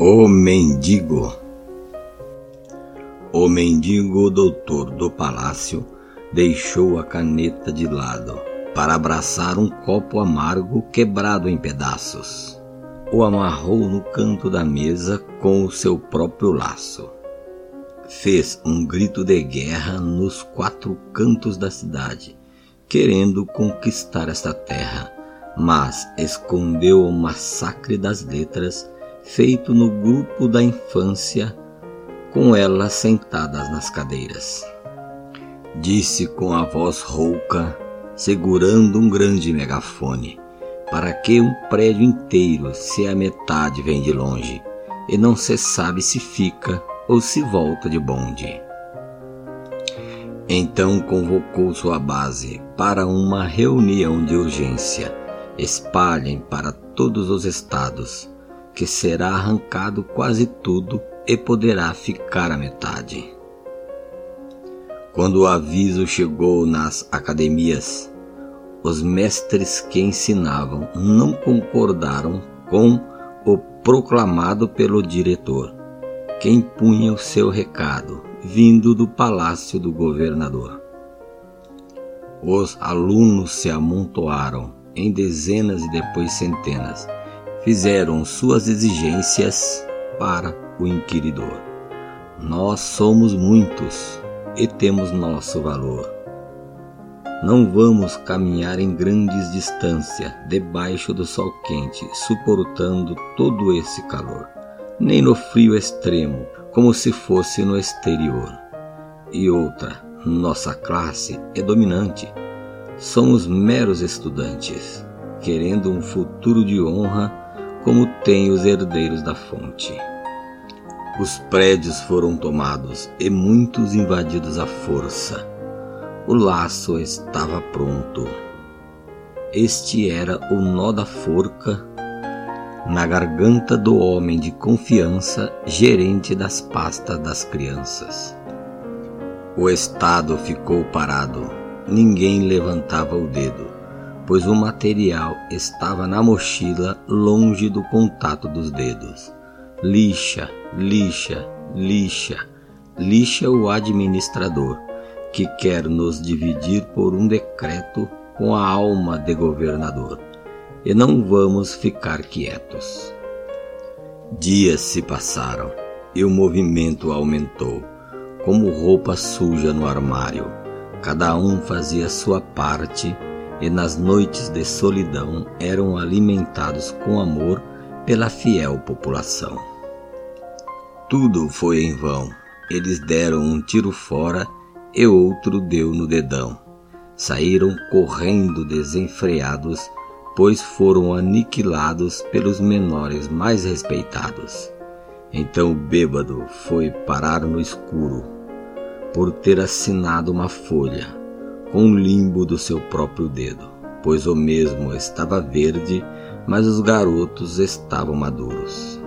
O mendigo. O mendigo doutor do palácio deixou a caneta de lado para abraçar um copo amargo quebrado em pedaços. O amarrou no canto da mesa com o seu próprio laço. Fez um grito de guerra nos quatro cantos da cidade, querendo conquistar esta terra, mas escondeu o massacre das letras feito no grupo da infância, com elas sentadas nas cadeiras. Disse com a voz rouca, segurando um grande megafone, para que um prédio inteiro, se a metade vem de longe, e não se sabe se fica ou se volta de bonde. Então convocou sua base para uma reunião de urgência. Espalhem para todos os estados que será arrancado quase tudo e poderá ficar a metade. Quando o aviso chegou nas academias, os mestres que ensinavam não concordaram com o proclamado pelo diretor, que impunha o seu recado, vindo do palácio do governador. Os alunos se amontoaram em dezenas e depois centenas fizeram suas exigências para o inquiridor. Nós somos muitos e temos nosso valor. Não vamos caminhar em grandes distâncias debaixo do sol quente, suportando todo esse calor, nem no frio extremo, como se fosse no exterior. E outra, nossa classe é dominante. Somos meros estudantes, querendo um futuro de honra como têm os herdeiros da fonte. Os prédios foram tomados e muitos invadidos à força. O laço estava pronto. Este era o nó da forca na garganta do homem de confiança, gerente das pastas das crianças. O Estado ficou parado. Ninguém levantava o dedo pois o material estava na mochila longe do contato dos dedos. Lixa, lixa, lixa, lixa o administrador, que quer nos dividir por um decreto com a alma de governador, e não vamos ficar quietos. Dias se passaram e o movimento aumentou, como roupa suja no armário. Cada um fazia sua parte e nas noites de solidão eram alimentados com amor pela fiel população. Tudo foi em vão. Eles deram um tiro fora e outro deu no dedão. Saíram correndo desenfreados, pois foram aniquilados pelos menores mais respeitados. Então o bêbado foi parar no escuro, por ter assinado uma folha com o limbo do seu próprio dedo, pois o mesmo estava verde, mas os garotos estavam maduros.